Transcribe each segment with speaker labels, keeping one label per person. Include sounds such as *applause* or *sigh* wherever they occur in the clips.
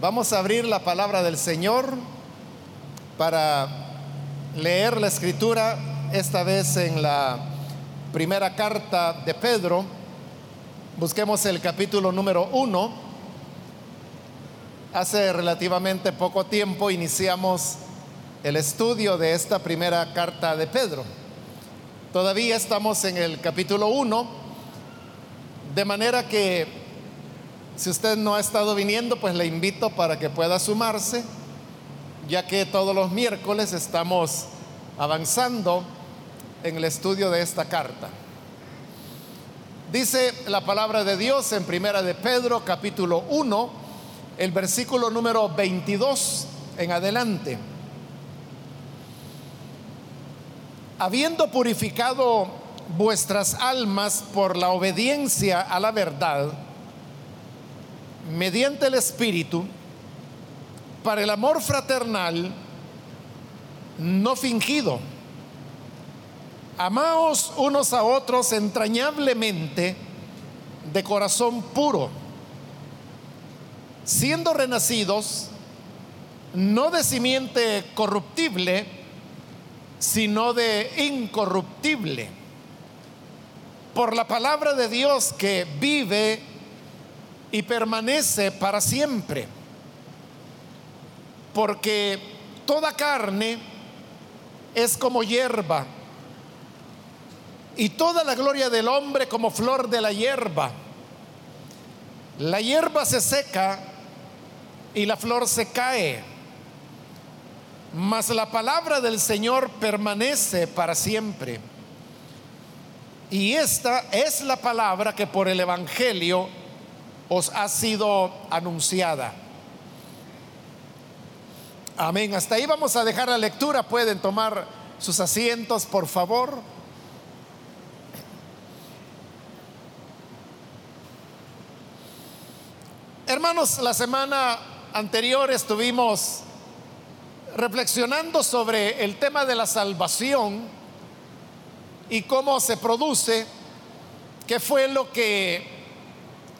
Speaker 1: Vamos a abrir la palabra del Señor para leer la escritura, esta vez en la primera carta de Pedro. Busquemos el capítulo número uno. Hace relativamente poco tiempo iniciamos el estudio de esta primera carta de Pedro. Todavía estamos en el capítulo 1, de manera que si usted no ha estado viniendo, pues le invito para que pueda sumarse, ya que todos los miércoles estamos avanzando en el estudio de esta carta. Dice la palabra de Dios en Primera de Pedro, capítulo 1, el versículo número 22 en adelante. habiendo purificado vuestras almas por la obediencia a la verdad, mediante el Espíritu, para el amor fraternal no fingido. Amaos unos a otros entrañablemente de corazón puro, siendo renacidos no de simiente corruptible, sino de incorruptible. Por la palabra de Dios que vive y permanece para siempre. Porque toda carne es como hierba y toda la gloria del hombre como flor de la hierba. La hierba se seca y la flor se cae mas la palabra del Señor permanece para siempre. Y esta es la palabra que por el Evangelio os ha sido anunciada. Amén. Hasta ahí vamos a dejar la lectura. Pueden tomar sus asientos, por favor. Hermanos, la semana anterior estuvimos reflexionando sobre el tema de la salvación y cómo se produce, qué fue lo que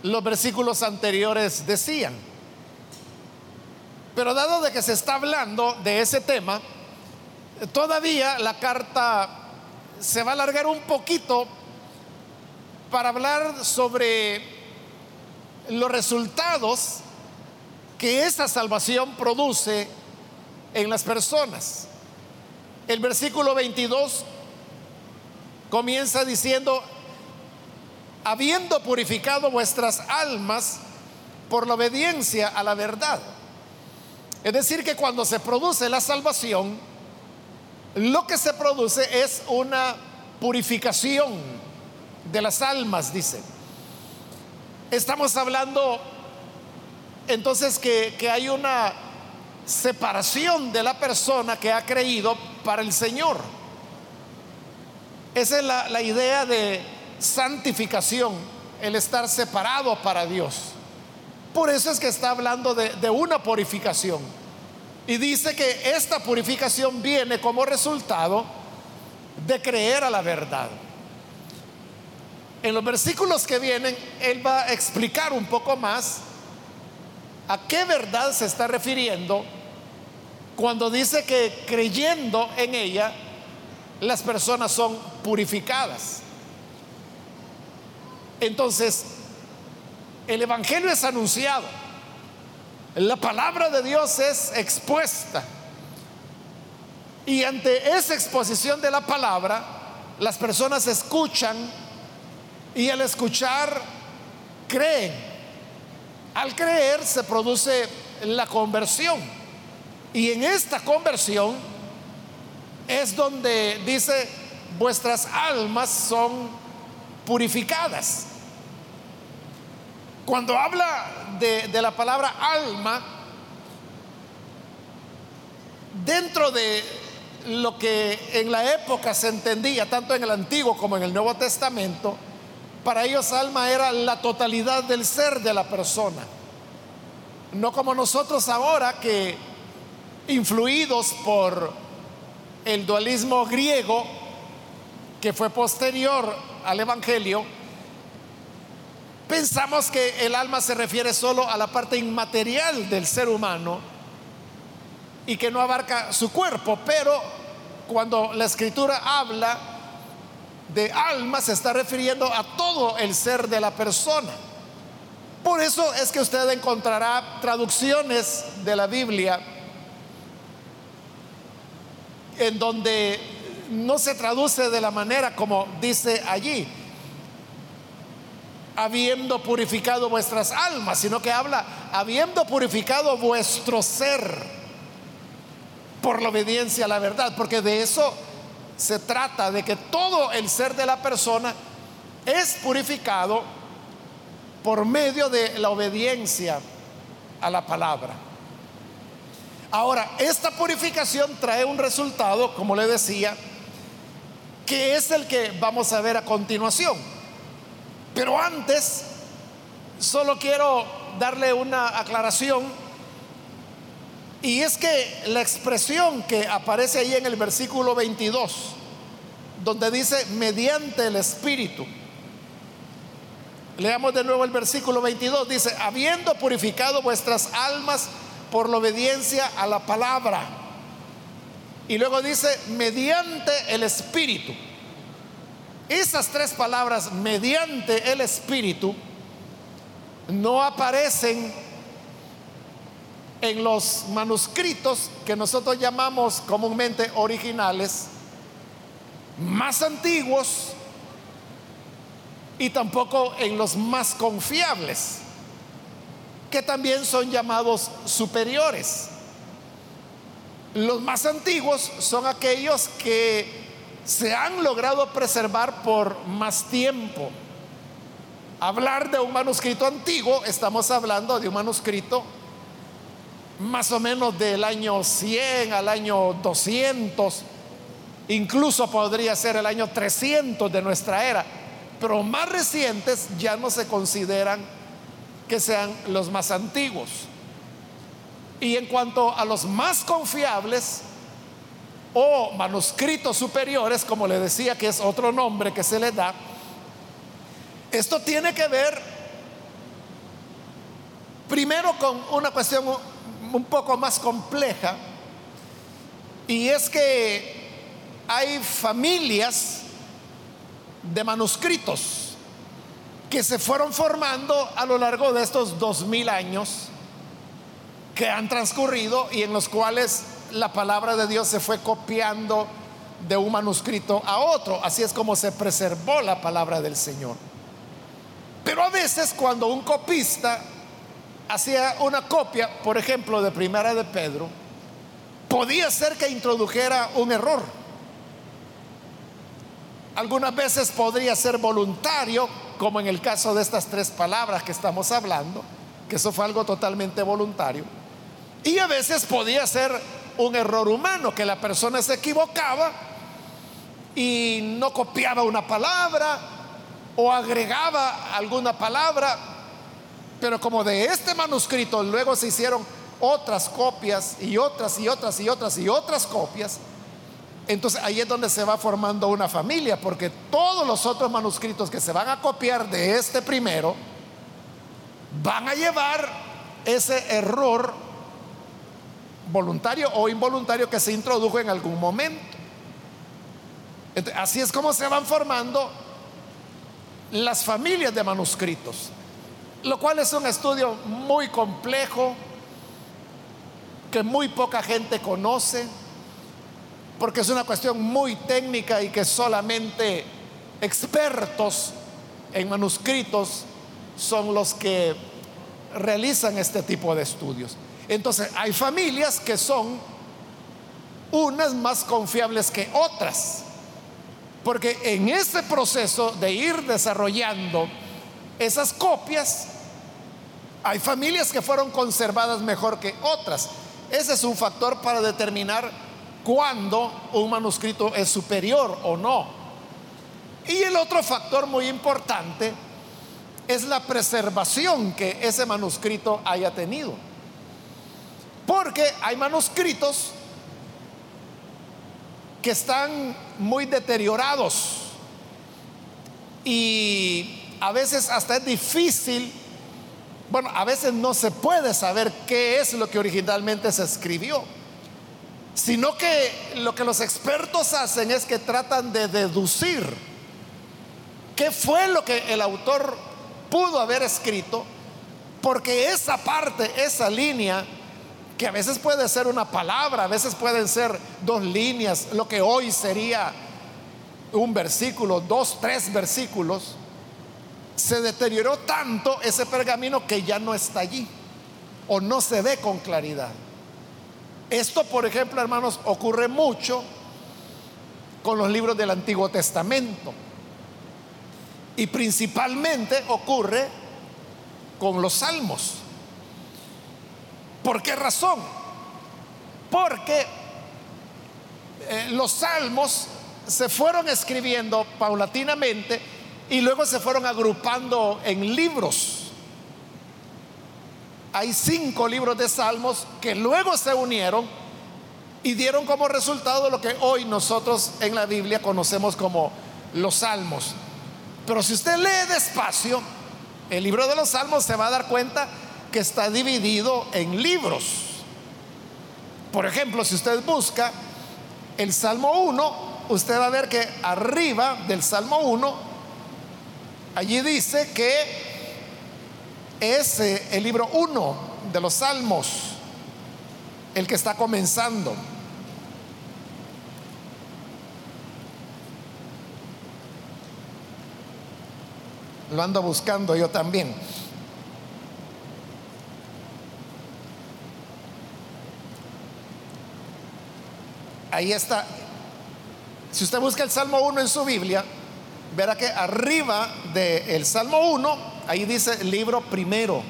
Speaker 1: los versículos anteriores decían. Pero dado de que se está hablando de ese tema, todavía la carta se va a alargar un poquito para hablar sobre los resultados que esa salvación produce en las personas. El versículo 22 comienza diciendo, habiendo purificado vuestras almas por la obediencia a la verdad. Es decir, que cuando se produce la salvación, lo que se produce es una purificación de las almas, dice. Estamos hablando entonces que, que hay una separación de la persona que ha creído para el Señor. Esa es la, idea de santificación, el estar separado para Dios. Por eso es que está hablando de, una purificación. Y dice que esta purificación viene como resultado de creer a la verdad. En los versículos que vienen, Él va a explicar un poco más a qué verdad se está refiriendo cuando dice que creyendo en ella, las personas son purificadas. Entonces, el Evangelio es anunciado, la palabra de Dios es expuesta. Y ante esa exposición de la palabra, las personas escuchan y al escuchar creen. Al creer se produce la conversión. Y en esta conversión es donde dice, vuestras almas son purificadas. Cuando habla de, la palabra alma, dentro de lo que en la época se entendía, tanto en el Antiguo como en el Nuevo Testamento, para ellos alma era la totalidad del ser de la persona. No como nosotros ahora que influidos por el dualismo griego que fue posterior al Evangelio, pensamos que el alma se refiere solo a la parte inmaterial del ser humano y que no abarca su cuerpo, pero cuando la escritura habla de alma se está refiriendo a todo el ser de la persona. Por eso es que usted encontrará traducciones de la Biblia en donde no se traduce de la manera como dice allí, habiendo purificado vuestras almas, sino que habla, habiendo purificado vuestro ser por la obediencia a la verdad, porque de eso se trata, de que todo el ser de la persona es purificado por medio de la obediencia a la palabra. Ahora, esta purificación trae un resultado, como le decía, que es el que vamos a ver a continuación. Pero antes, solo quiero darle una aclaración, y es que la expresión que aparece ahí en el versículo 22, donde dice mediante el Espíritu, leamos de nuevo el versículo 22, dice, habiendo purificado vuestras almas, por la obediencia a la palabra. Y luego dice, mediante el Espíritu. Esas tres palabras, mediante el Espíritu, no aparecen en los manuscritos que nosotros llamamos comúnmente originales, más antiguos y tampoco en los más confiables que también son llamados superiores. Los más antiguos son aquellos que se han logrado preservar por más tiempo. Hablar de un manuscrito antiguo, estamos hablando de un manuscrito más o menos del año 100 al año 200, incluso podría ser el año 300 de nuestra era, pero más recientes ya no se consideran que sean los más antiguos. Y en cuanto a los más confiables o manuscritos superiores, como le decía que es otro nombre que se le da, esto tiene que ver primero con una cuestión un poco más compleja, y es que hay familias de manuscritos que se fueron formando a lo largo de estos dos mil años que han transcurrido y en los cuales la palabra de Dios se fue copiando de un manuscrito a otro. Así es como se preservó la palabra del Señor. Pero a veces cuando un copista hacía una copia, por ejemplo, de Primera de Pedro, podía ser que introdujera un error. Algunas veces podría ser voluntario, como en el caso de estas tres palabras que estamos hablando, que eso fue algo totalmente voluntario. Y a veces podía ser un error humano, que la persona se equivocaba y no copiaba una palabra o agregaba alguna palabra, pero como de este manuscrito luego se hicieron otras copias y otras y otras y otras y otras copias, entonces ahí es donde se va formando una familia, porque todos los otros manuscritos que se van a copiar de este primero van a llevar ese error voluntario o involuntario que se introdujo en algún momento. así es como se van formando las familias de manuscritos, lo cual es un estudio muy complejo que muy poca gente conoce porque es una cuestión muy técnica y que solamente expertos en manuscritos son los que realizan este tipo de estudios. Entonces, hay familias que son unas más confiables que otras, porque en ese proceso de ir desarrollando esas copias, hay familias que fueron conservadas mejor que otras. Ese es un factor para determinar cuando un manuscrito es superior o no. Y el otro factor muy importante es la preservación que ese manuscrito haya tenido. Porque hay manuscritos que están muy deteriorados. Y a veces hasta es difícil, bueno, a veces no se puede saber qué es lo que originalmente se escribió, sino que lo que los expertos hacen es que tratan de deducir qué fue lo que el autor pudo haber escrito, porque esa parte, esa línea, que a veces puede ser una palabra, a veces pueden ser dos líneas, lo que hoy sería un versículo, dos, tres versículos, se deterioró tanto ese pergamino que ya no está allí o no se ve con claridad. Esto, por ejemplo, hermanos, ocurre mucho con los libros del Antiguo Testamento. Y principalmente ocurre con los salmos. ¿Por qué razón? Porque eh, los salmos se fueron escribiendo paulatinamente y luego se fueron agrupando en libros. Hay cinco libros de salmos que luego se unieron y dieron como resultado lo que hoy nosotros en la Biblia conocemos como los salmos. Pero si usted lee despacio, el libro de los salmos se va a dar cuenta que está dividido en libros. Por ejemplo, si usted busca el Salmo 1, usted va a ver que arriba del Salmo 1, allí dice que es eh, el libro 1 de los Salmos, el que está comenzando. Lo ando buscando yo también. Ahí está si usted busca el Salmo 1 en su Biblia, verá que arriba del Salmo 1, ahí dice libro primero.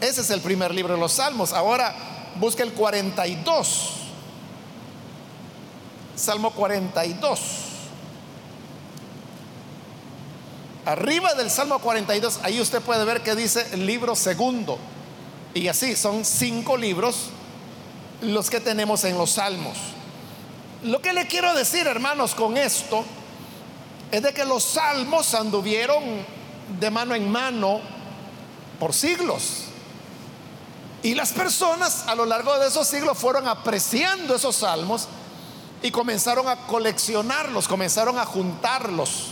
Speaker 1: Ese es el primer libro de los Salmos. Ahora busca el 42. Salmo 42. Arriba del Salmo 42, ahí usted puede ver que dice libro segundo. Y así son cinco libros los que tenemos en los Salmos. Lo que le quiero decir, hermanos, con esto es de que los salmos anduvieron de mano en mano por siglos. Y las personas a lo largo de esos siglos fueron apreciando esos salmos y comenzaron a coleccionarlos, comenzaron a juntarlos.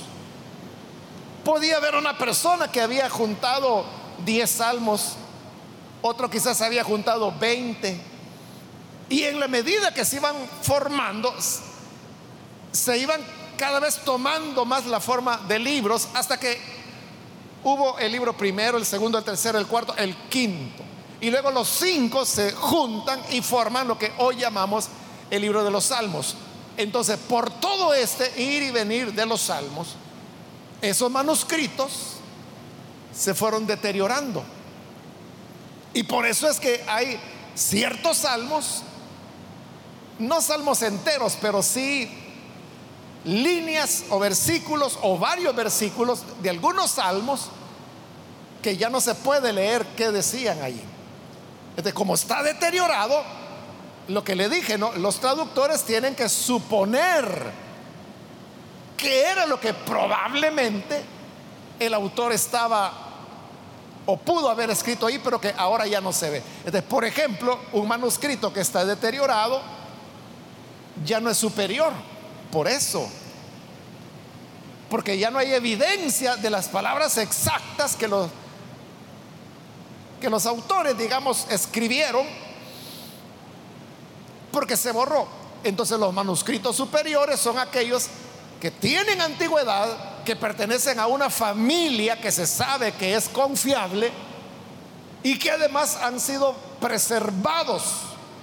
Speaker 1: Podía haber una persona que había juntado 10 salmos, otro quizás había juntado 20 y en la medida que se iban formando, se iban cada vez tomando más la forma de libros hasta que hubo el libro primero, el segundo, el tercero, el cuarto, el quinto. Y luego los cinco se juntan y forman lo que hoy llamamos el libro de los salmos. Entonces, por todo este ir y venir de los salmos, esos manuscritos se fueron deteriorando. Y por eso es que hay ciertos salmos no salmos enteros, pero sí líneas o versículos o varios versículos de algunos salmos que ya no se puede leer qué decían allí. Entonces, como está deteriorado, lo que le dije, los traductores tienen que suponer que era lo que probablemente el autor estaba o pudo haber escrito ahí, pero que ahora ya no se ve. Entonces, por ejemplo, un manuscrito que está deteriorado, ya no es superior. Por eso. Porque ya no hay evidencia de las palabras exactas que los, que los autores, digamos, escribieron, porque se borró. Entonces los manuscritos superiores son aquellos que tienen antigüedad, que pertenecen a una familia que se sabe que es confiable y que además han sido preservados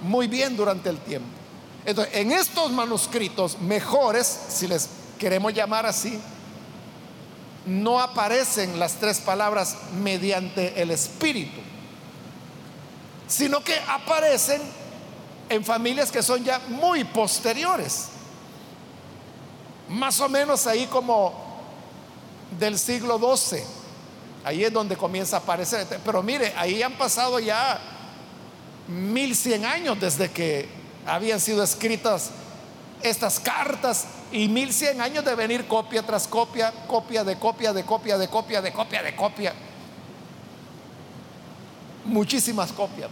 Speaker 1: muy bien durante el tiempo. Entonces, en estos manuscritos mejores, si les queremos llamar así, no aparecen las tres palabras mediante el Espíritu, sino que aparecen en familias que son ya muy posteriores, más o menos ahí como del siglo XII, ahí es donde comienza a aparecer, pero mire, ahí han pasado ya 1100 años desde que habían sido escritas estas cartas y 1100 años de venir copia tras copia, copia de copia de copia de copia de copia de copia. Muchísimas copias.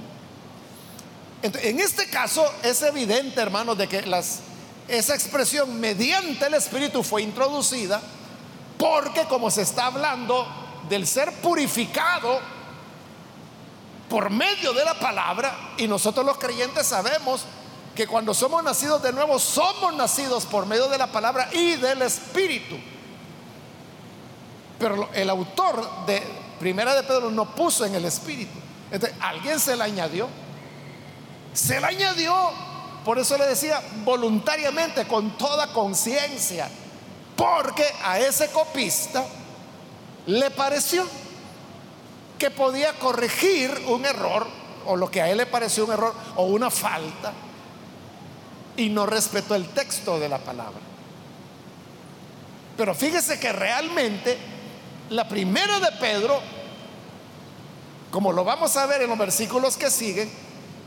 Speaker 1: en este caso es evidente, hermanos, de que las, esa expresión mediante el Espíritu fue introducida porque como se está hablando del ser purificado por medio de la palabra, y nosotros los creyentes sabemos que cuando somos nacidos de nuevo, somos nacidos por medio de la palabra y del Espíritu. Pero el autor de Primera de Pedro no puso en el Espíritu. Entonces, alguien se la añadió. Se la añadió, por eso le decía, voluntariamente, con toda conciencia. Porque a ese copista le pareció que podía corregir un error, o lo que a él le pareció un error, o una falta y no respetó el texto de la palabra. Pero fíjese que realmente la primera de Pedro, como lo vamos a ver en los versículos que siguen,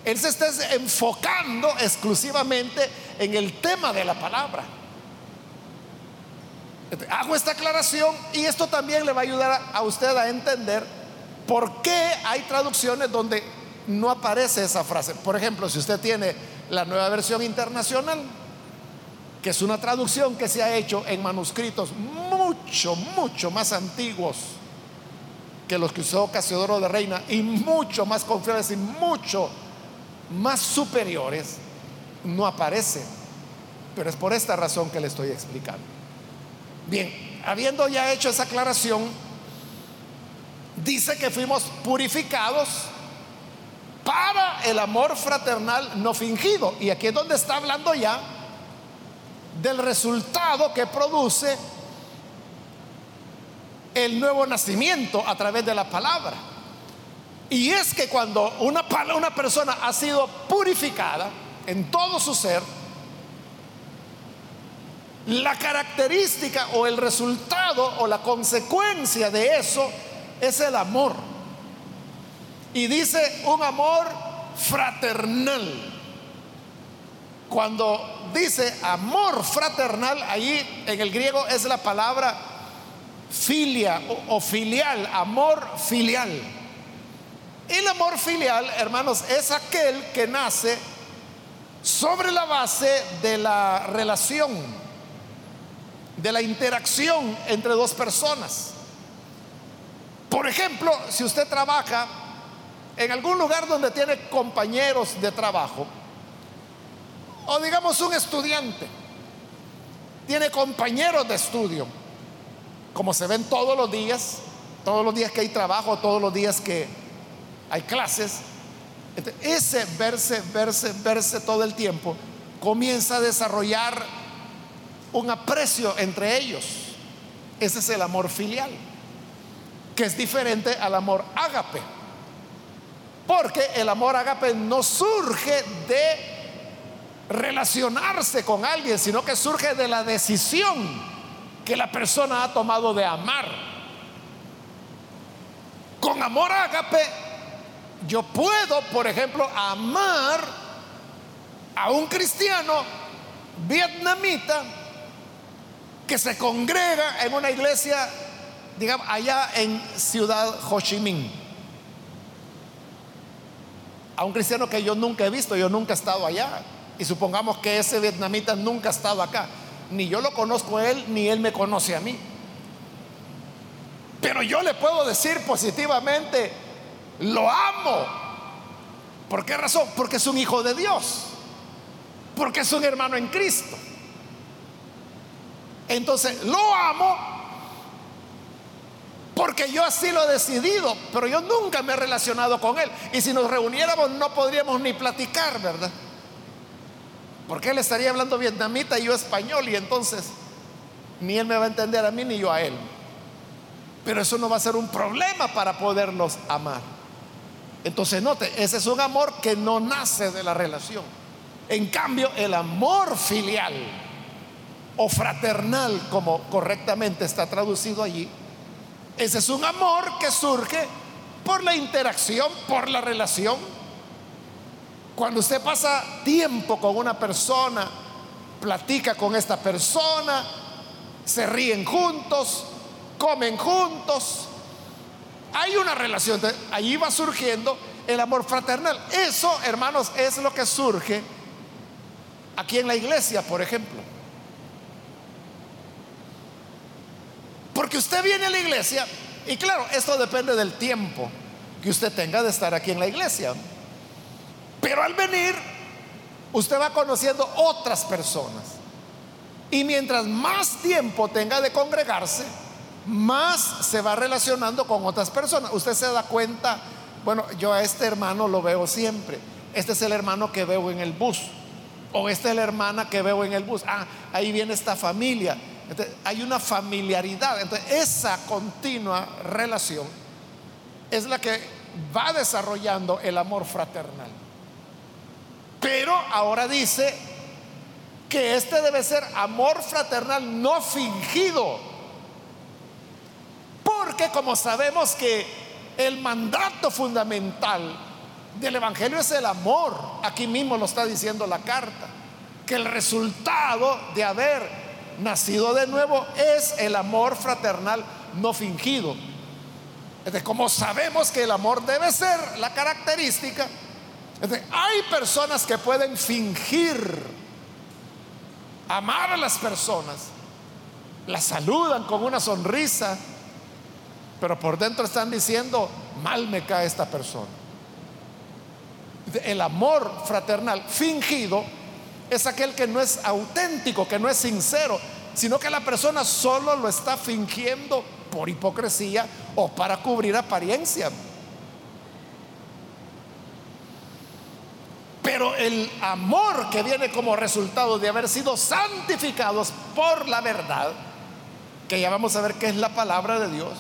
Speaker 1: él se está enfocando exclusivamente en el tema de la palabra. Hago esta aclaración y esto también le va a ayudar a usted a entender por qué hay traducciones donde no aparece esa frase. Por ejemplo, si usted tiene la nueva versión internacional, que es una traducción que se ha hecho en manuscritos mucho, mucho más antiguos que los que usó Casiodoro de Reina y mucho más confiables y mucho más superiores, no aparece. Pero es por esta razón que le estoy explicando. Bien, habiendo ya hecho esa aclaración, dice que fuimos purificados para el amor fraternal no fingido. Y aquí es donde está hablando ya del resultado que produce el nuevo nacimiento a través de la palabra. Y es que cuando una, una persona ha sido purificada en todo su ser, la característica o el resultado o la consecuencia de eso es el amor. Y dice un amor fraternal. Cuando dice amor fraternal, ahí en el griego es la palabra filia o, filial, amor filial. El amor filial, hermanos, es aquel que nace sobre la base de la relación, de la interacción entre dos personas. Por ejemplo, si usted trabaja en algún lugar donde tiene compañeros de trabajo, o digamos un estudiante, tiene compañeros de estudio, como se ven todos los días, todos los días que hay trabajo, todos los días que hay clases, ese verse, verse, verse todo el tiempo comienza a desarrollar un aprecio entre ellos. Ese es el amor filial, que es diferente al amor ágape. Porque el amor agape no surge de relacionarse con alguien, sino que surge de la decisión que la persona ha tomado de amar. Con amor agape, yo puedo, por ejemplo, amar a un cristiano vietnamita que se congrega en una iglesia, digamos, allá en Ciudad Ho Chi Minh a un cristiano que yo nunca he visto, yo nunca he estado allá. Y supongamos que ese vietnamita nunca ha estado acá. Ni yo lo conozco a él, ni él me conoce a mí. Pero yo le puedo decir positivamente, lo amo. ¿Por qué razón? Porque es un hijo de Dios. Porque es un hermano en Cristo. Entonces, lo amo porque yo así lo he decidido, pero yo nunca me he relacionado con él. Y si nos reuniéramos no podríamos ni platicar, ¿verdad? Porque él estaría hablando vietnamita y yo español y entonces ni él me va a entender a mí ni yo a él. Pero eso no va a ser un problema para poderlos amar. Entonces note, ese es un amor que no nace de la relación. En cambio, el amor filial o fraternal, como correctamente está traducido allí, ese es un amor que surge por la interacción, por la relación. Cuando usted pasa tiempo con una persona platica con esta persona, se ríen juntos, comen juntos. Hay una relación, allí va surgiendo el amor fraternal. Eso, hermanos, es lo que surge aquí en la iglesia, por ejemplo. Porque usted viene a la iglesia y claro, esto depende del tiempo que usted tenga de estar aquí en la iglesia. Pero al venir, usted va conociendo otras personas. Y mientras más tiempo tenga de congregarse, más se va relacionando con otras personas. Usted se da cuenta, bueno, yo a este hermano lo veo siempre. Este es el hermano que veo en el bus. O esta es la hermana que veo en el bus. Ah, ahí viene esta familia. Hay una familiaridad. Entonces, esa continua relación es la que va desarrollando el amor fraternal. Pero ahora dice que este debe ser amor fraternal no fingido. Porque como sabemos que el mandato fundamental del Evangelio es el amor, aquí mismo lo está diciendo la carta, que el resultado de haber nacido de nuevo es el amor fraternal no fingido. Entonces, como sabemos que el amor debe ser la característica, hay personas que pueden fingir amar a las personas, las saludan con una sonrisa, pero por dentro están diciendo, mal me cae esta persona. El amor fraternal fingido es aquel que no es auténtico, que no es sincero, sino que la persona solo lo está fingiendo por hipocresía o para cubrir apariencia. Pero el amor que viene como resultado de haber sido santificados por la verdad, que ya vamos a ver que es la palabra de Dios,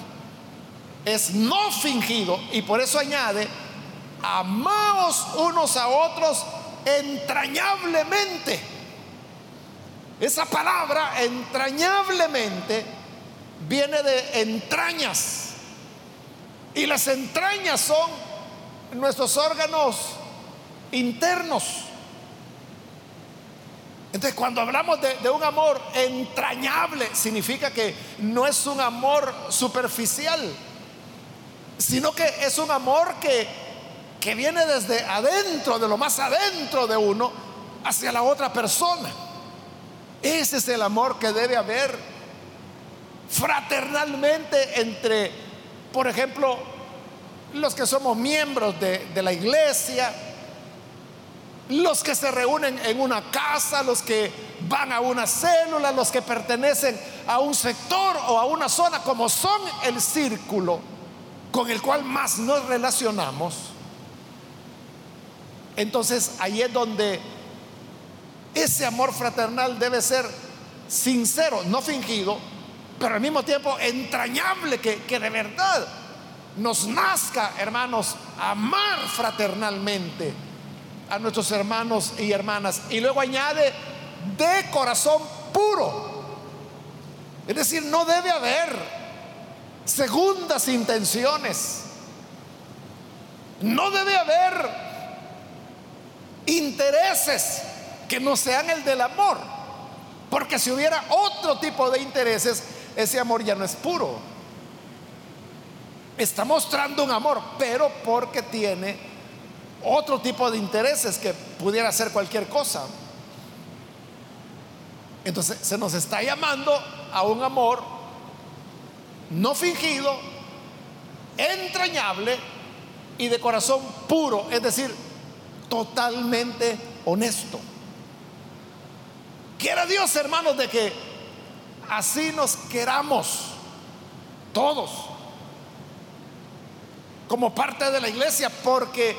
Speaker 1: es no fingido y por eso añade, amaos unos a otros entrañablemente. Esa palabra entrañablemente viene de entrañas. Y las entrañas son nuestros órganos internos. Entonces, cuando hablamos de, un amor entrañable, significa que no es un amor superficial, sino que es un amor que, que viene desde adentro, de lo más adentro de uno, hacia la otra persona. Ese es el amor que debe haber fraternalmente entre, por ejemplo, los que somos miembros de, la iglesia, los que se reúnen en una casa, los que van a una célula, los que pertenecen a un sector o a una zona, como son el círculo con el cual más nos relacionamos, entonces ahí es donde ese amor fraternal debe ser sincero, no fingido, pero al mismo tiempo entrañable, que, que de verdad nos nazca, hermanos, amar fraternalmente a nuestros hermanos y hermanas. Y luego añade, de corazón puro. Es decir, no debe haber segundas intenciones. No debe haber intereses que no sean el del amor. Porque si hubiera otro tipo de intereses, ese amor ya no es puro. Está mostrando un amor, pero porque tiene otro tipo de intereses que pudiera ser cualquier cosa. Entonces se nos está llamando a un amor no fingido, entrañable y de corazón puro, es decir, totalmente honesto. Quiera Dios, hermanos, de que así nos queramos todos como parte de la iglesia, porque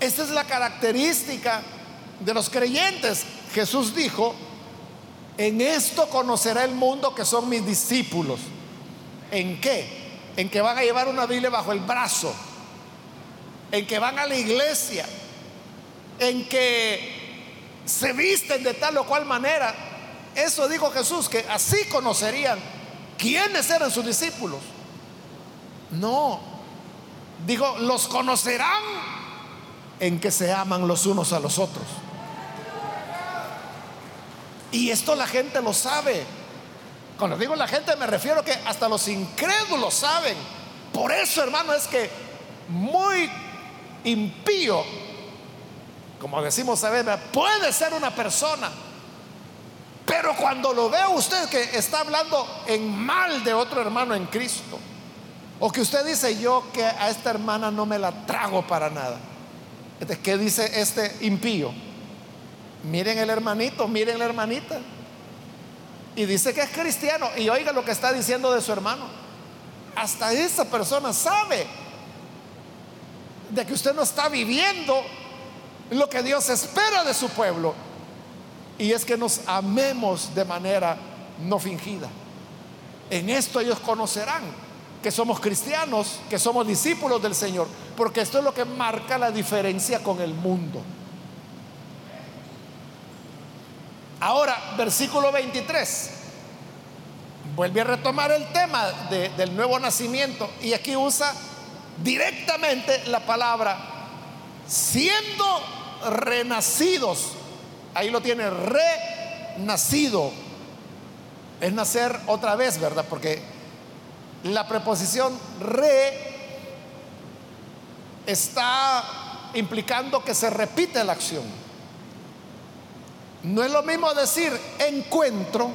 Speaker 1: esta es la característica de los creyentes. Jesús dijo, en esto conocerá el mundo que son mis discípulos. ¿En qué? En que van a llevar una Biblia bajo el brazo. En que van a la iglesia. En que se visten de tal o cual manera. Eso dijo Jesús, que así conocerían quiénes eran sus discípulos. No, dijo, los conocerán en que se aman los unos a los otros. Y esto la gente lo sabe. Cuando digo la gente me refiero que hasta los incrédulos saben. Por eso, hermano, es que muy impío, como decimos a puede ser una persona. Pero cuando lo ve usted que está hablando en mal de otro hermano en Cristo, o que usted dice yo que a esta hermana no me la trago para nada. ¿Qué dice este impío? Miren el hermanito, miren la hermanita. Y dice que es cristiano. Y oiga lo que está diciendo de su hermano. Hasta esa persona sabe de que usted no está viviendo lo que Dios espera de su pueblo. Y es que nos amemos de manera no fingida. En esto ellos conocerán que somos cristianos, que somos discípulos del Señor, porque esto es lo que marca la diferencia con el mundo. Ahora, versículo 23. Vuelve a retomar el tema del nuevo nacimiento y aquí usa directamente la palabra siendo renacidos. Ahí lo tiene, renacido. Es nacer otra vez, ¿verdad? Porque la preposición re está implicando que se repite la acción. No es lo mismo decir encuentro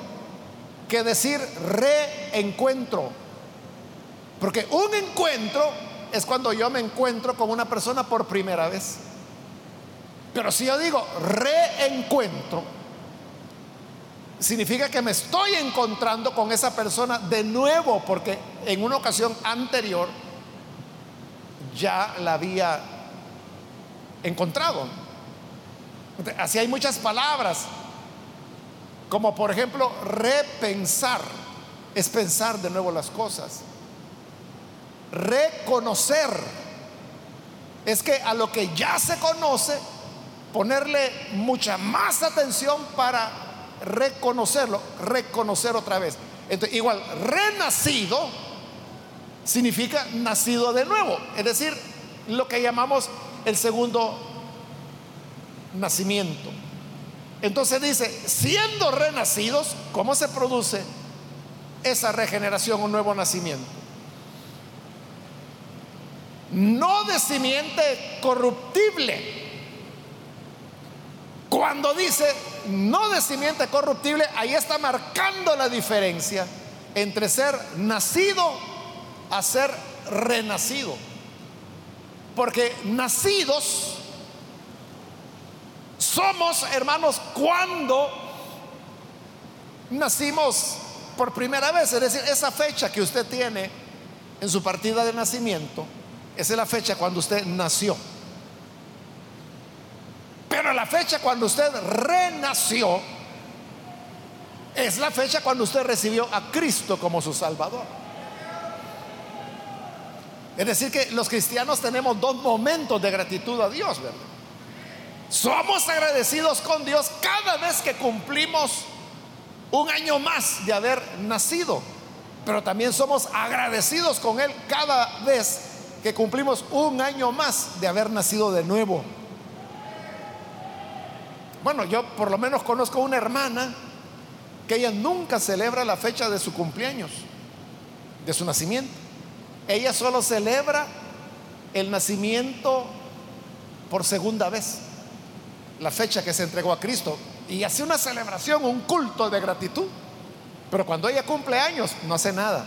Speaker 1: que decir reencuentro. Porque un encuentro es cuando yo me encuentro con una persona por primera vez. Pero si yo digo reencuentro, significa que me estoy encontrando con esa persona de nuevo, porque en una ocasión anterior ya la había encontrado. Así hay muchas palabras, como por ejemplo repensar, es pensar de nuevo las cosas. Reconocer, es que a lo que ya se conoce, ponerle mucha más atención para reconocerlo, reconocer otra vez. Entonces, igual, renacido significa nacido de nuevo, es decir, lo que llamamos el segundo nacimiento. Entonces dice, siendo renacidos, ¿cómo se produce esa regeneración, un nuevo nacimiento? No de simiente corruptible. Cuando dice no de simiente corruptible, ahí está marcando la diferencia entre ser nacido a ser renacido. Porque nacidos somos, hermanos, cuando nacimos por primera vez. Es decir, esa fecha que usted tiene en su partida de nacimiento, esa es la fecha cuando usted nació. Fecha cuando usted renació es la fecha cuando usted recibió a Cristo como su Salvador. Es decir, que los cristianos tenemos dos momentos de gratitud a Dios. Somos agradecidos con Dios cada vez que cumplimos un año más de haber nacido, pero también somos agradecidos con Él cada vez que cumplimos un año más de haber nacido de nuevo. Bueno, yo por lo menos conozco una hermana que ella nunca celebra la fecha de su cumpleaños, de su nacimiento. Ella solo celebra el nacimiento por segunda vez la fecha que se entregó a Cristo y hace una celebración, un culto de gratitud. Pero cuando ella cumple años, no hace nada.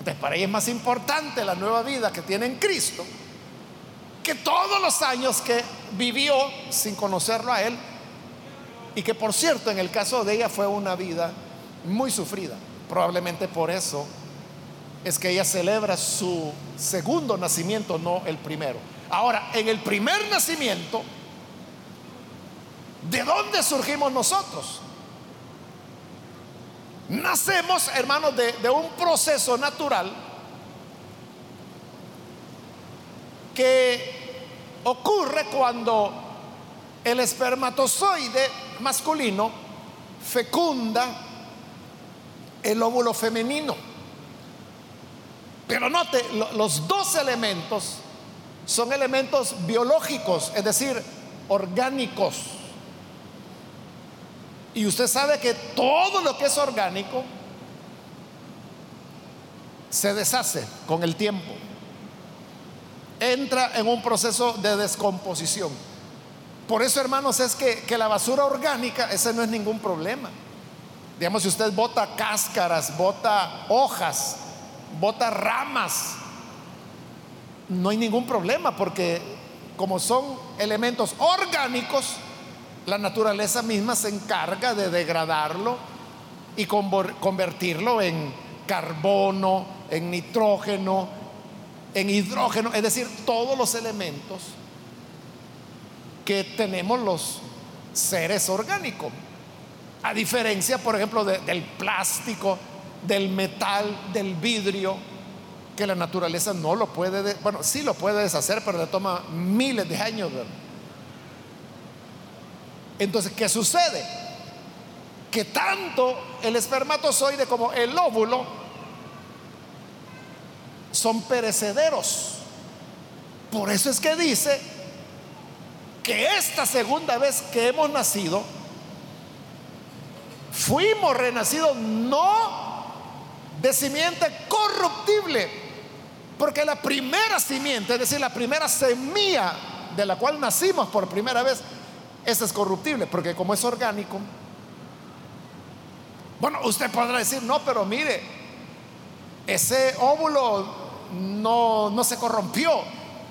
Speaker 1: Entonces, para ella es más importante la nueva vida que tiene en Cristo que todos los años que vivió sin conocerlo a Él. Y que, por cierto, en el caso de ella fue una vida muy sufrida. Probablemente por eso es que ella celebra su segundo nacimiento, no el primero. Ahora, en el primer nacimiento, ¿de dónde surgimos nosotros? Nacemos, hermanos, de, de un proceso natural que ocurre cuando el espermatozoide masculino fecunda el óvulo femenino. Pero note, los dos elementos son elementos biológicos, es decir, orgánicos. Y usted sabe que todo lo que es orgánico se deshace con el tiempo. Entra en un proceso de descomposición. Por eso, hermanos, es que, que la basura orgánica, ese no es ningún problema. Digamos, si usted bota cáscaras, bota hojas, bota ramas, no hay ningún problema porque como son elementos orgánicos, la naturaleza misma se encarga de degradarlo y convertirlo en carbono, en nitrógeno, en hidrógeno, es decir, todos los elementos que tenemos los seres orgánicos. A diferencia, por ejemplo, del plástico, del metal, del vidrio, que la naturaleza no lo puede, bueno, sí lo puede deshacer, pero le toma miles de años. Entonces, ¿qué sucede? Que tanto el espermatozoide como el óvulo son perecederos. Por eso es que dice que esta segunda vez que hemos nacido, fuimos renacidos no de simiente corruptible, porque la primera simiente, es decir, la primera semilla de la cual nacimos por primera vez, esa es corruptible, porque como es orgánico, bueno, usted podrá decir, no, pero mire, ese óvulo no, no se corrompió,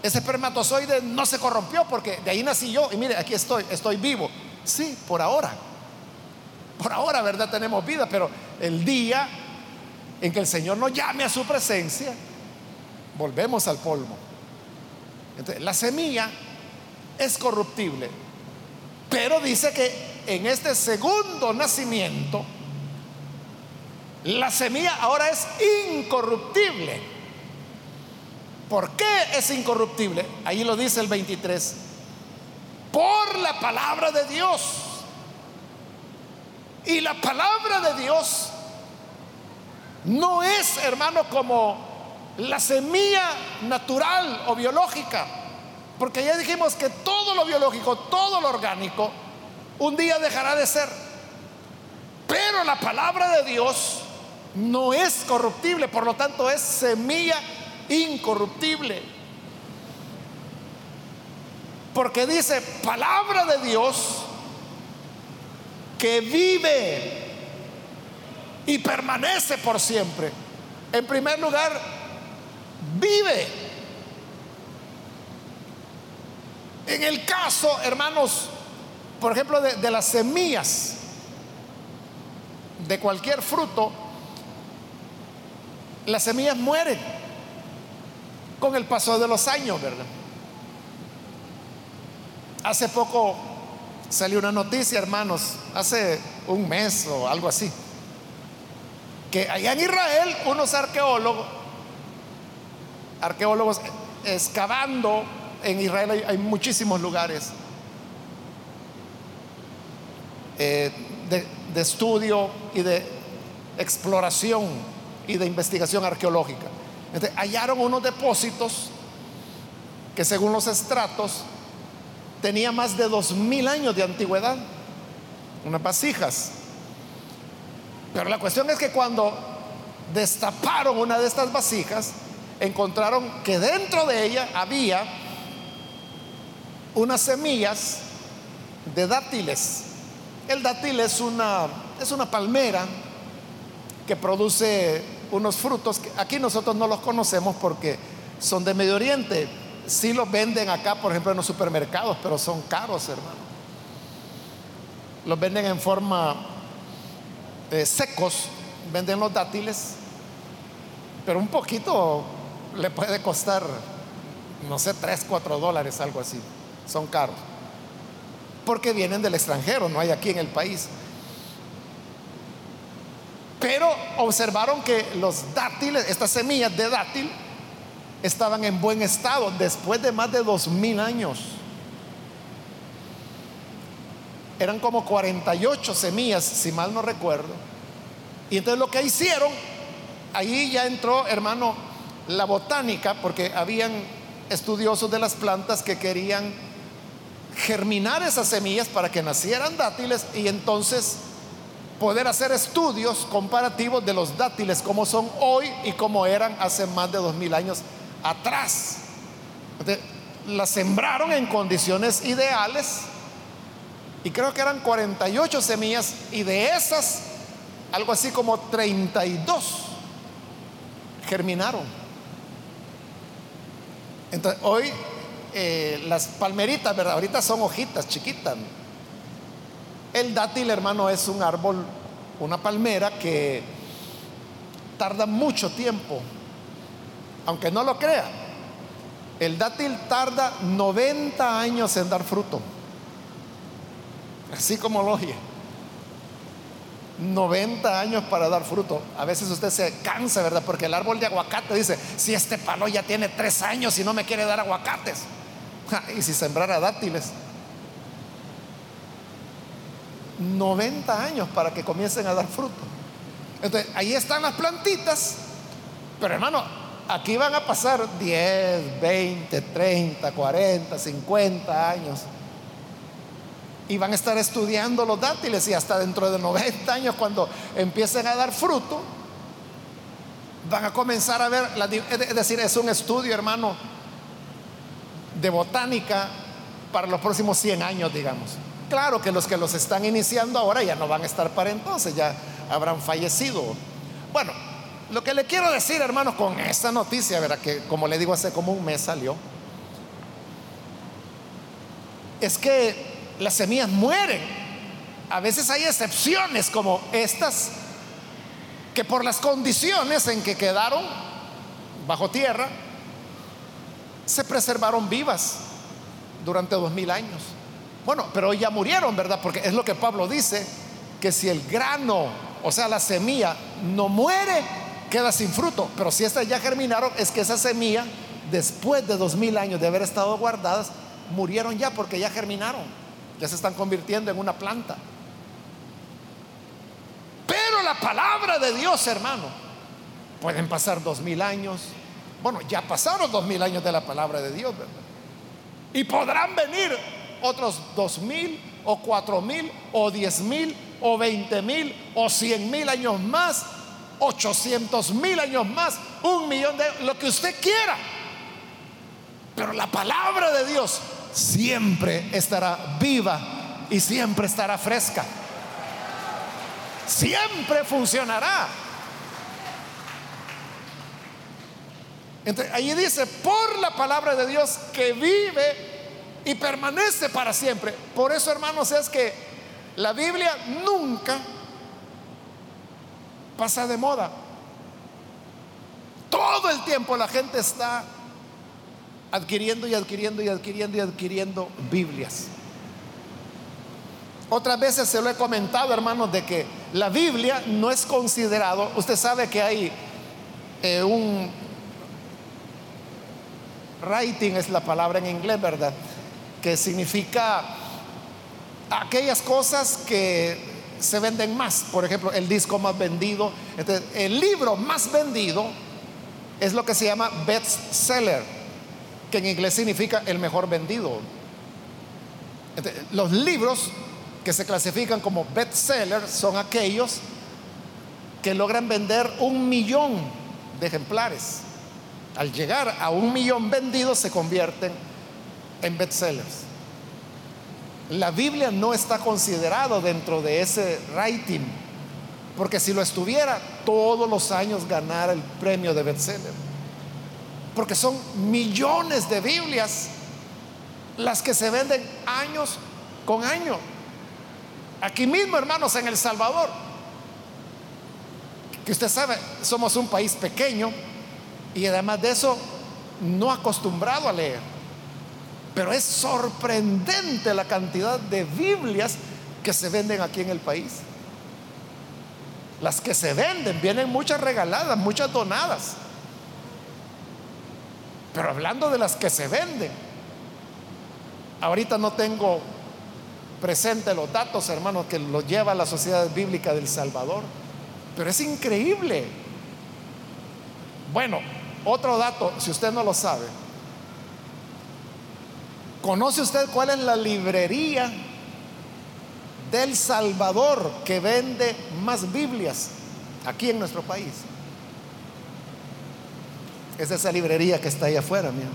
Speaker 1: ese espermatozoide no se corrompió, porque de ahí nací yo, y mire, aquí estoy, estoy vivo. Sí, por ahora. Por ahora, ¿verdad? Tenemos vida, pero el día en que el Señor nos llame a su presencia, volvemos al polvo. Entonces, la semilla es corruptible, pero dice que en este segundo nacimiento, la semilla ahora es incorruptible. ¿Por qué es incorruptible? Ahí lo dice el 23. Por la palabra de Dios. Y la palabra de Dios no es, hermano, como la semilla natural o biológica porque ya dijimos que todo lo biológico, todo lo orgánico, un día dejará de ser. Pero la palabra de Dios no es corruptible, por lo tanto es semilla incorruptible. Porque dice palabra de Dios que vive y permanece por siempre. En primer lugar, vive En el caso, hermanos, por ejemplo, de, las semillas de cualquier fruto, las semillas mueren con el paso de los años, ¿verdad? Hace poco salió una noticia, hermanos, hace un mes o algo así, que allá en Israel unos arqueólogos, arqueólogos excavando en Israel hay, muchísimos lugares eh, de, estudio y de exploración y de investigación arqueológica. Hallaron unos depósitos que según los estratos tenía más de dos mil años de antigüedad, unas vasijas. Pero la cuestión es que cuando destaparon una de estas vasijas, encontraron que dentro de ella había unas semillas de dátiles. El dátil es una, es una palmera que produce unos frutos que aquí nosotros no los conocemos porque son de Medio Oriente. Sí los venden acá, por ejemplo, en los supermercados, pero son caros, hermano. Los venden en forma eh, secos, venden los dátiles, pero un poquito le puede costar, no sé, 3, 4 dólares, algo así son caros. Porque vienen del extranjero, no hay aquí en el país. Pero observaron que los dátiles, estas semillas de dátil, estaban en buen estado después de más de dos mil años. Eran como 48 semillas, si mal no recuerdo. Y entonces lo que hicieron, ahí ya entró, hermano, la botánica, porque habían estudiosos de las plantas que querían germinar esas semillas para que nacieran dátiles y entonces poder hacer estudios comparativos de los dátiles, como son hoy y como eran hace más de dos mil años atrás. las sembraron en condiciones ideales y creo que eran 48 semillas y de esas algo así como 32 germinaron. Entonces, hoy eh, las palmeritas, ¿verdad? Ahorita son hojitas chiquitas. El dátil, hermano, es un árbol, una palmera que tarda mucho tiempo, aunque no lo crea. El dátil tarda 90 años en dar fruto, así como lo oye. 90 años para dar fruto. A veces usted se cansa, ¿verdad? Porque el árbol de aguacate dice, si este palo ya tiene tres años y no me quiere dar aguacates. *laughs* y si sembrara dátiles. 90 años para que comiencen a dar fruto. Entonces, ahí están las plantitas. Pero hermano, aquí van a pasar 10, 20, 30, 40, 50 años y van a estar estudiando los dátiles y hasta dentro de 90 años cuando empiecen a dar fruto, van a comenzar a ver, es decir, es un estudio, hermano, de botánica para los próximos 100 años, digamos. Claro que los que los están iniciando ahora ya no van a estar para entonces, ya habrán fallecido. Bueno, lo que le quiero decir, hermano, con esta noticia, ¿verdad? Que como le digo, hace como un mes salió, es que las semillas mueren. A veces hay excepciones como estas, que por las condiciones en que quedaron bajo tierra, se preservaron vivas durante dos mil años. Bueno, pero ya murieron, ¿verdad? Porque es lo que Pablo dice, que si el grano, o sea, la semilla, no muere, queda sin fruto. Pero si estas ya germinaron, es que esa semilla, después de dos mil años de haber estado guardadas, murieron ya porque ya germinaron ya se están convirtiendo en una planta. Pero la palabra de Dios, hermano, pueden pasar dos mil años. Bueno, ya pasaron dos mil años de la palabra de Dios, ¿verdad? Y podrán venir otros dos mil o cuatro mil o diez mil o veinte mil o cien mil años más, ochocientos mil años más, un millón de lo que usted quiera. Pero la palabra de Dios siempre estará viva y siempre estará fresca. Siempre funcionará. Entonces, ahí dice, por la palabra de Dios que vive y permanece para siempre. Por eso, hermanos, es que la Biblia nunca pasa de moda. Todo el tiempo la gente está adquiriendo y adquiriendo y adquiriendo y adquiriendo Biblias. Otras veces se lo he comentado, hermanos, de que la Biblia no es considerado, usted sabe que hay eh, un writing es la palabra en inglés, ¿verdad? Que significa aquellas cosas que se venden más. Por ejemplo, el disco más vendido. el libro más vendido es lo que se llama best seller que en inglés significa el mejor vendido. los libros que se clasifican como bestsellers son aquellos que logran vender un millón de ejemplares. Al llegar a un millón vendidos se convierten en bestsellers. La Biblia no está considerado dentro de ese rating, porque si lo estuviera, todos los años ganara el premio de bestseller porque son millones de Biblias las que se venden años con año. Aquí mismo, hermanos, en El Salvador, que usted sabe, somos un país pequeño y además de eso, no acostumbrado a leer. Pero es sorprendente la cantidad de Biblias que se venden aquí en el país. Las que se venden, vienen muchas regaladas, muchas donadas. Pero hablando de las que se venden, ahorita no tengo presente los datos, hermanos, que lo lleva la Sociedad Bíblica del Salvador, pero es increíble. Bueno, otro dato, si usted no lo sabe, ¿conoce usted cuál es la librería del Salvador que vende más Biblias aquí en nuestro país. Es esa librería que está ahí afuera, mira.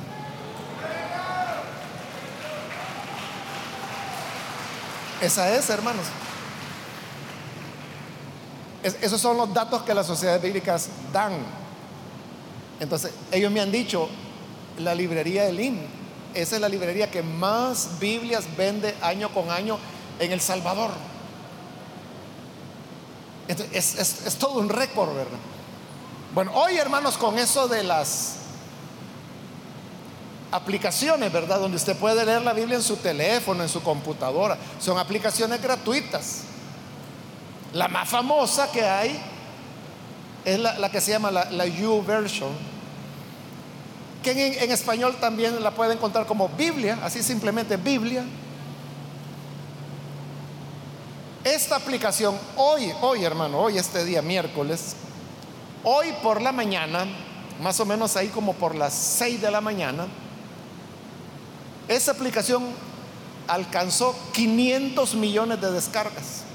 Speaker 1: Esa es, hermanos. esos son los datos que las sociedades bíblicas dan. Entonces, ellos me han dicho, la librería del IN, esa es la librería que más Biblias vende año con año en El Salvador. es, todo un récord, ¿verdad? Bueno, hoy hermanos, con eso de las aplicaciones, ¿verdad? Donde usted puede leer la Biblia en su teléfono, en su computadora. Son aplicaciones gratuitas. La más famosa que hay es la, que se llama la, la U version, en, español también la puede encontrar como Biblia, así simplemente Biblia. Esta aplicación hoy, hoy hermano, hoy este día miércoles, hoy por la mañana, más o menos ahí como por las 6 de la mañana, esa aplicación alcanzó 500 millones de descargas.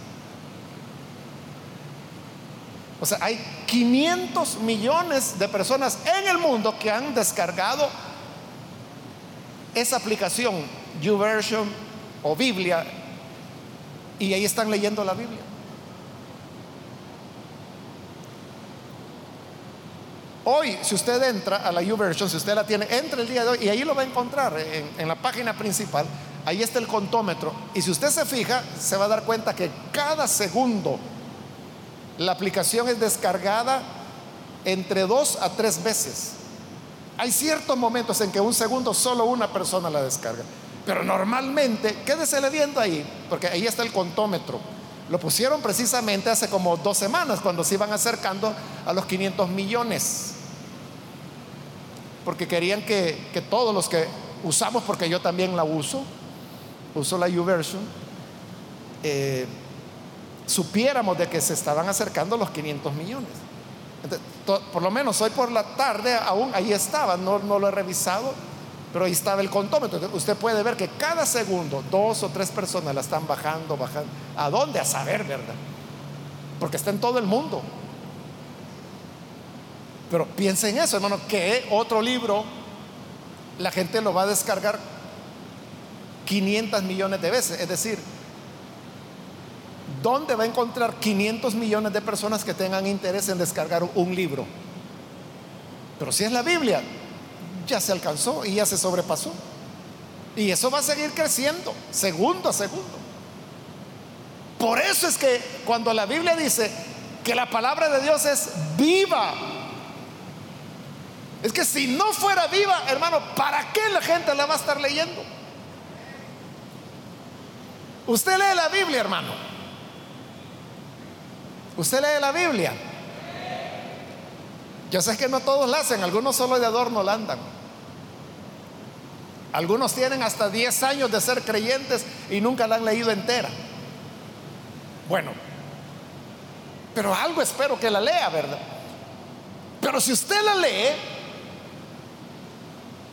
Speaker 1: O sea, hay 500 millones de personas en el mundo que han descargado esa aplicación, YouVersion o Biblia, y ahí están leyendo la Biblia. Hoy, si usted entra a la YouVersion, si usted la tiene, entra el día de hoy y ahí lo va a encontrar en, en, la página principal. Ahí está el contómetro. Y si usted se fija, se va a dar cuenta que cada segundo la aplicación es descargada entre dos a tres veces. Hay ciertos momentos en que un segundo solo una persona la descarga. Pero normalmente, quédese viendo ahí, porque ahí está el contómetro. Lo pusieron precisamente hace como dos semanas, cuando se iban acercando a los 500 millones porque querían que, todos los que usamos, porque yo también la uso, uso la YouVersion, eh, supiéramos de que se estaban acercando los 500 millones. por lo menos hoy por la tarde aún ahí estaba, no, no lo he revisado, pero ahí estaba el contómetro. usted puede ver que cada segundo dos o tres personas la están bajando, bajando. ¿A dónde? A saber, ¿verdad? Porque está en todo el mundo. Pero piensen en eso, hermano, que otro libro la gente lo va a descargar 500 millones de veces. Es decir, ¿dónde va a encontrar 500 millones de personas que tengan interés en descargar un libro? Pero si es la Biblia, ya se alcanzó y ya se sobrepasó. Y eso va a seguir creciendo, segundo a segundo. Por eso es que cuando la Biblia dice que la palabra de Dios es viva, es que si no fuera viva, hermano, ¿para qué la gente la va a estar leyendo? Usted lee la Biblia, hermano. Usted lee la Biblia. Yo sé que no todos la hacen, algunos solo de adorno la andan. Algunos tienen hasta 10 años de ser creyentes y nunca la han leído entera. Bueno, pero algo espero que la lea, ¿verdad? Pero si usted la lee,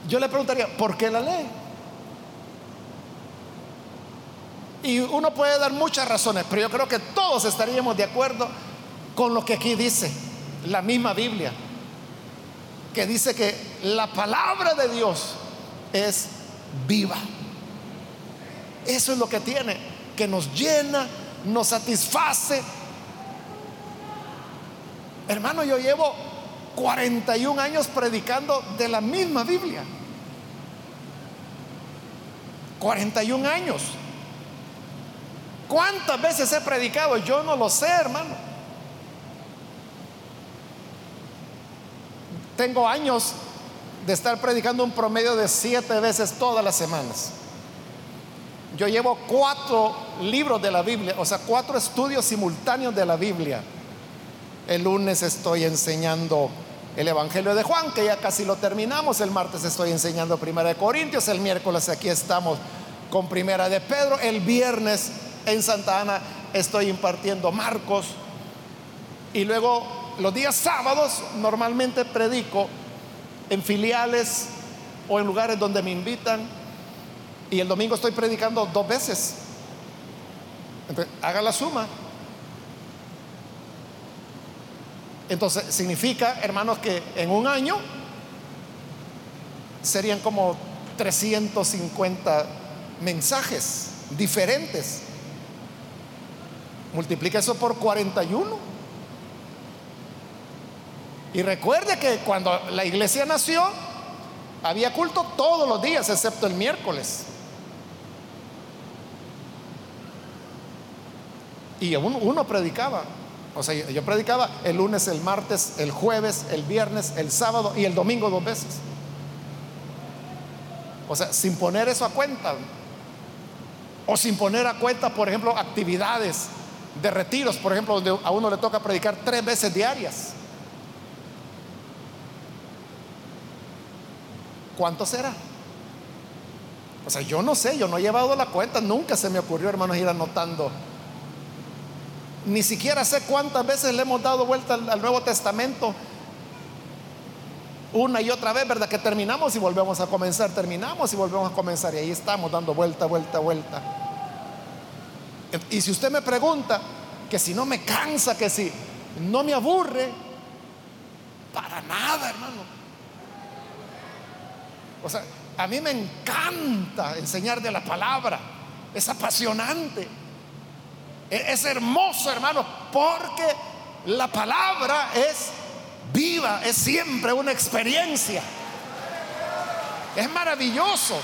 Speaker 1: yo le preguntaría, ¿por qué la lee? Y uno puede dar muchas razones, pero yo creo que todos estaríamos de acuerdo con lo que aquí dice la misma Biblia, que dice que la palabra de Dios es viva. Eso es lo que tiene, que nos llena, nos satisface. Hermano, yo llevo 41 años predicando de la misma Biblia. 41 años. ¿Cuántas veces he predicado? Yo no lo sé, hermano. Tengo años de estar predicando un promedio de siete veces todas las semanas. Yo llevo cuatro libros de la Biblia, o sea, cuatro estudios simultáneos de la Biblia. El lunes estoy enseñando el Evangelio de Juan, que ya casi lo terminamos. El martes estoy enseñando Primera de Corintios. El miércoles aquí estamos con Primera de Pedro. El viernes en Santa Ana estoy impartiendo Marcos. Y luego los días sábados normalmente predico en filiales o en lugares donde me invitan. Y el domingo estoy predicando dos veces. Entonces, haga la suma. Entonces, significa, hermanos, que en un año serían como 350 mensajes diferentes. Multiplica eso por 41. Y recuerde que cuando la iglesia nació, había culto todos los días, excepto el miércoles. Y uno, predicaba. O sea, yo predicaba el lunes, el martes, el jueves, el viernes, el sábado y el domingo dos veces. O sea, sin poner eso a cuenta. O sin poner a cuenta, por ejemplo, actividades de retiros, por ejemplo, donde a uno le toca predicar tres veces diarias. ¿Cuánto será? O sea, yo no sé, yo no he llevado la cuenta, nunca se me ocurrió, hermanos, ir anotando. Ni siquiera sé cuántas veces le hemos dado vuelta al, Nuevo Testamento. Una y otra vez, ¿verdad? Que terminamos y volvemos a comenzar, terminamos y volvemos a comenzar. Y ahí estamos dando vuelta, vuelta, vuelta. Y si usted me pregunta que si no me cansa, que si no me aburre, para nada, hermano. O sea, a mí me encanta enseñar de la palabra. Es apasionante. E-, es hermoso, hermano, porque la palabra es viva, es siempre una experiencia. Es maravilloso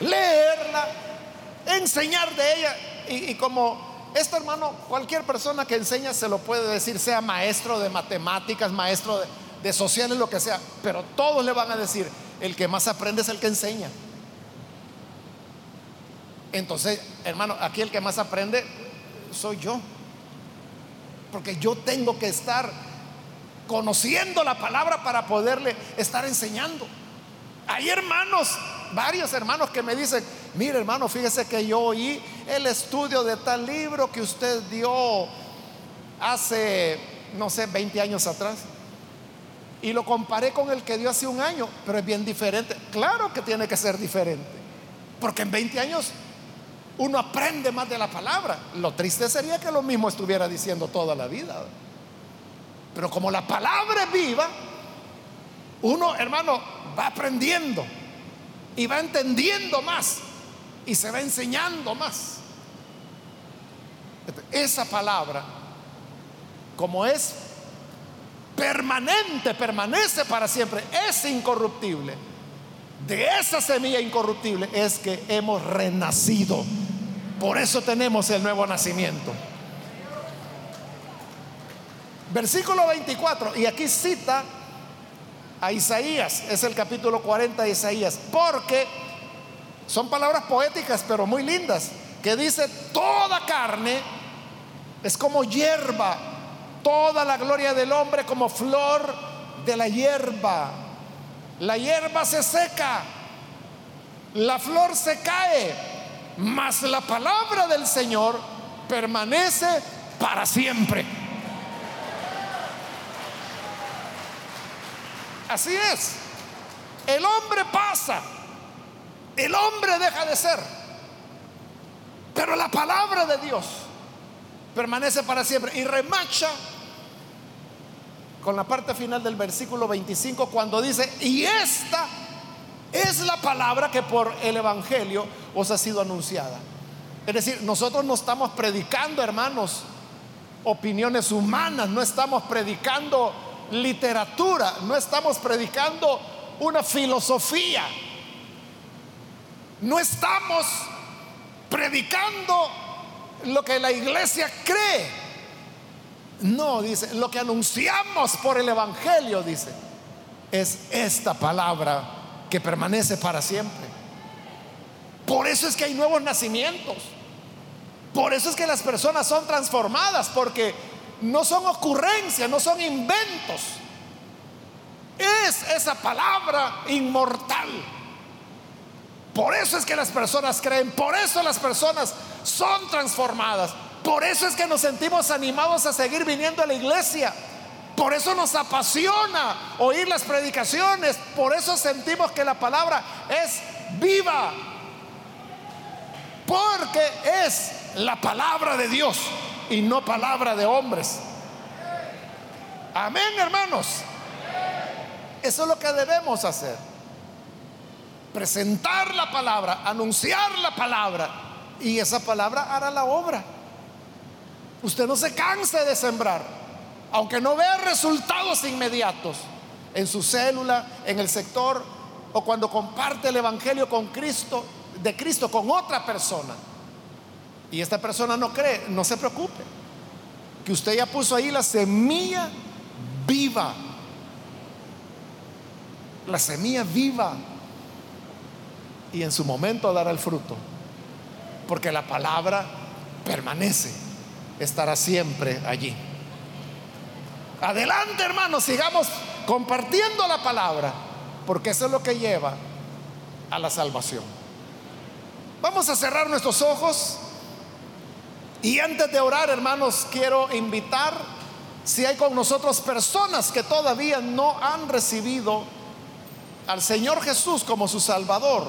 Speaker 1: leerla, enseñar de ella. Y, como este hermano, cualquier persona que enseña se lo puede decir, sea maestro de matemáticas, maestro de, de sociales, lo que sea, pero todos le van a decir, el que más aprende es el que enseña. Entonces, hermano, aquí el que más aprende soy yo. Porque yo tengo que estar conociendo la palabra para poderle estar enseñando. Hay hermanos, varios hermanos que me dicen, mire hermano, fíjese que yo oí el estudio de tal libro que usted dio hace, no sé, 20 años atrás y lo comparé con el que dio hace un año, pero es bien diferente. Claro que tiene que ser diferente, porque en 20 años uno aprende más de la palabra. Lo triste sería que lo mismo estuviera diciendo toda la vida. Pero como la palabra es viva, uno, hermano, va aprendiendo y va entendiendo más y se va enseñando más. Esa palabra, como es permanente, permanece para siempre, es incorruptible. De esa semilla incorruptible es que hemos renacido. Por eso tenemos el nuevo nacimiento. Versículo 24, y aquí cita a Isaías, es el capítulo 40 de Isaías, porque son palabras poéticas, pero muy lindas, que dice, toda carne es como hierba toda la gloria del hombre como flor de la hierba. La hierba se seca, la flor se cae, mas la palabra del Señor permanece para siempre. Así es. El hombre pasa, el hombre deja de ser, pero la palabra de Dios permanece para siempre y remacha con la parte final del versículo 25 cuando dice, y esta es la palabra que por el Evangelio os ha sido anunciada. Es decir, nosotros no estamos predicando, hermanos, opiniones humanas, no estamos predicando literatura, no estamos predicando una filosofía, no estamos predicando lo que la iglesia cree. No, dice, lo que anunciamos por el Evangelio, dice, es esta palabra que permanece para siempre. Por eso es que hay nuevos nacimientos. Por eso es que las personas son transformadas, porque no son ocurrencias, no son inventos. Es esa palabra inmortal. Por eso es que las personas creen, por eso las personas son transformadas. Por eso es que nos sentimos animados a seguir viniendo a la iglesia. Por eso nos apasiona oír las predicaciones. Por eso sentimos que la palabra es viva. porque es la palabra de Dios y no palabra de hombres. Amén, hermanos. Eso es lo que debemos hacer. Presentar la palabra, anunciar la palabra y esa palabra hará la obra. Usted no se canse de sembrar, aunque no vea resultados inmediatos en su célula, en el sector o cuando comparte el evangelio con Cristo, de Cristo con otra persona. Y esta persona no cree, no se preocupe. Que usted ya puso ahí la semilla viva. La semilla viva. Y en su momento dará el fruto. Porque la palabra permanece. Estará siempre allí. Adelante, hermanos, sigamos compartiendo la palabra. Porque eso es lo que lleva a la salvación. Vamos a cerrar nuestros ojos. Y antes de orar, hermanos, quiero invitar si hay con nosotros personas que todavía no han recibido al Señor Jesús como su Salvador.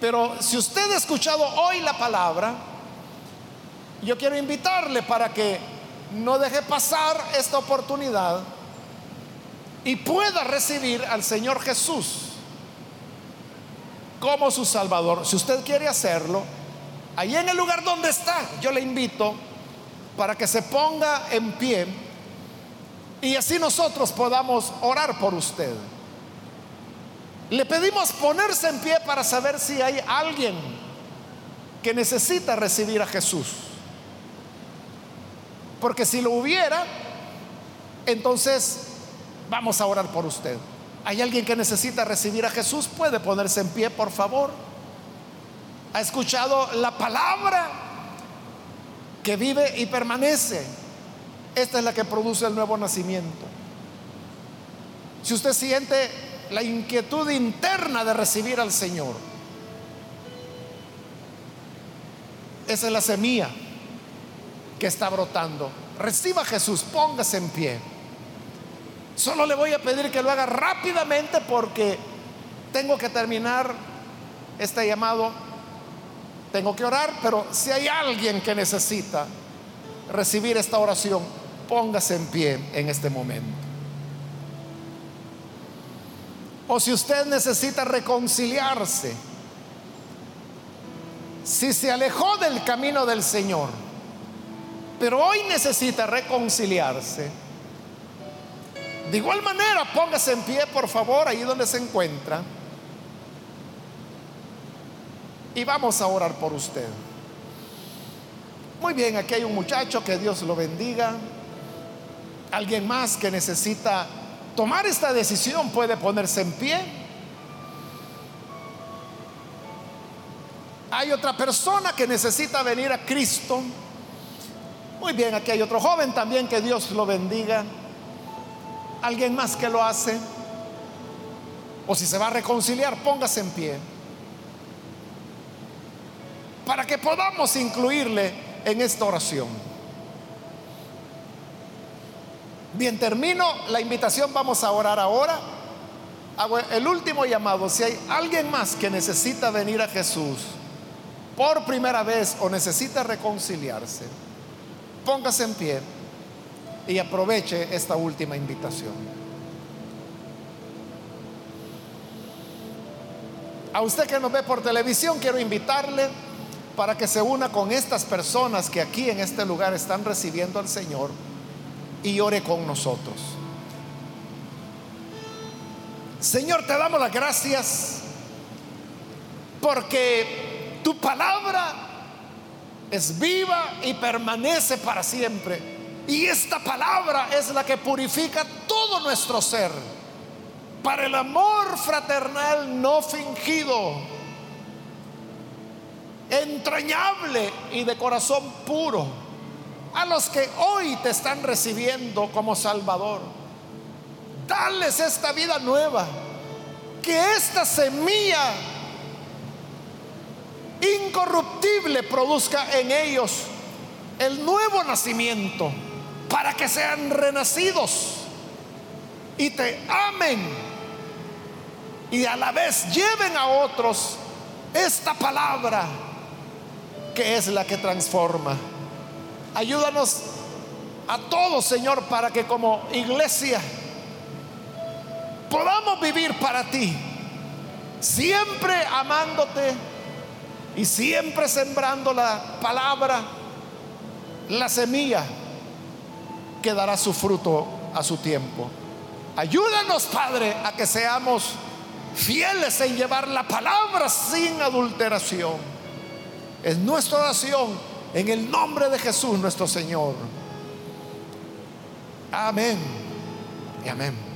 Speaker 1: Pero si usted ha escuchado hoy la palabra, yo quiero invitarle para que no deje pasar esta oportunidad y pueda recibir al Señor Jesús como su Salvador. Si usted quiere hacerlo, ahí en el lugar donde está, yo le invito para que se ponga en pie y así nosotros podamos orar por usted. Le pedimos ponerse en pie para saber si hay alguien que necesita recibir a Jesús. Porque si lo hubiera, entonces vamos a orar por usted. ¿Hay alguien que necesita recibir a Jesús? Puede ponerse en pie, por favor. ¿Ha escuchado la palabra que vive y permanece? Esta es la que produce el nuevo nacimiento. Si usted siente la inquietud interna de recibir al Señor, esa es la semilla que está brotando. Reciba a Jesús, póngase en pie. Solo le voy a pedir que lo haga rápidamente porque tengo que terminar este llamado. Tengo que orar, pero si hay alguien que necesita recibir esta oración, póngase en pie en este momento. O si usted necesita reconciliarse, si se alejó del camino del Señor, pero hoy necesita reconciliarse, de igual manera, póngase en pie, por favor, ahí donde se encuentra. Y vamos a orar por usted. Muy bien, aquí hay un muchacho, que Dios lo bendiga. Alguien más que necesita tomar esta decisión puede ponerse en pie. Hay otra persona que necesita venir a Cristo. Muy bien, aquí hay otro joven también, que Dios lo bendiga alguien más que lo hace, o si se va a reconciliar, póngase en pie. Para que podamos incluirle en esta oración. Bien, termino la invitación, vamos a orar ahora. Hago el último llamado. Si hay alguien más que necesita venir a Jesús por primera vez o necesita reconciliarse, póngase en pie y aproveche esta última invitación. A usted que nos ve por televisión, quiero invitarle para que se una con estas personas que aquí en este lugar están recibiendo al Señor y ore con nosotros. Señor, te damos las gracias porque tu palabra es viva y permanece para siempre y esta palabra es la que purifica todo nuestro ser para el amor fraternal no fingido, entrañable y de corazón puro, a los que hoy te están recibiendo como Salvador. Dales esta vida nueva, que esta semilla incorruptible produzca en ellos el nuevo nacimiento para que sean renacidos y te amen y a la vez lleven a otros esta palabra que es la que transforma. Ayúdanos a todos, Señor, para que como iglesia podamos vivir para ti, siempre amándote y siempre sembrando la palabra, la semilla que dará su fruto a su tiempo. Ayúdanos, Padre, a que seamos fieles en llevar la palabra sin adulteración. Es nuestra oración en el nombre de Jesús nuestro Señor. Amén y amén.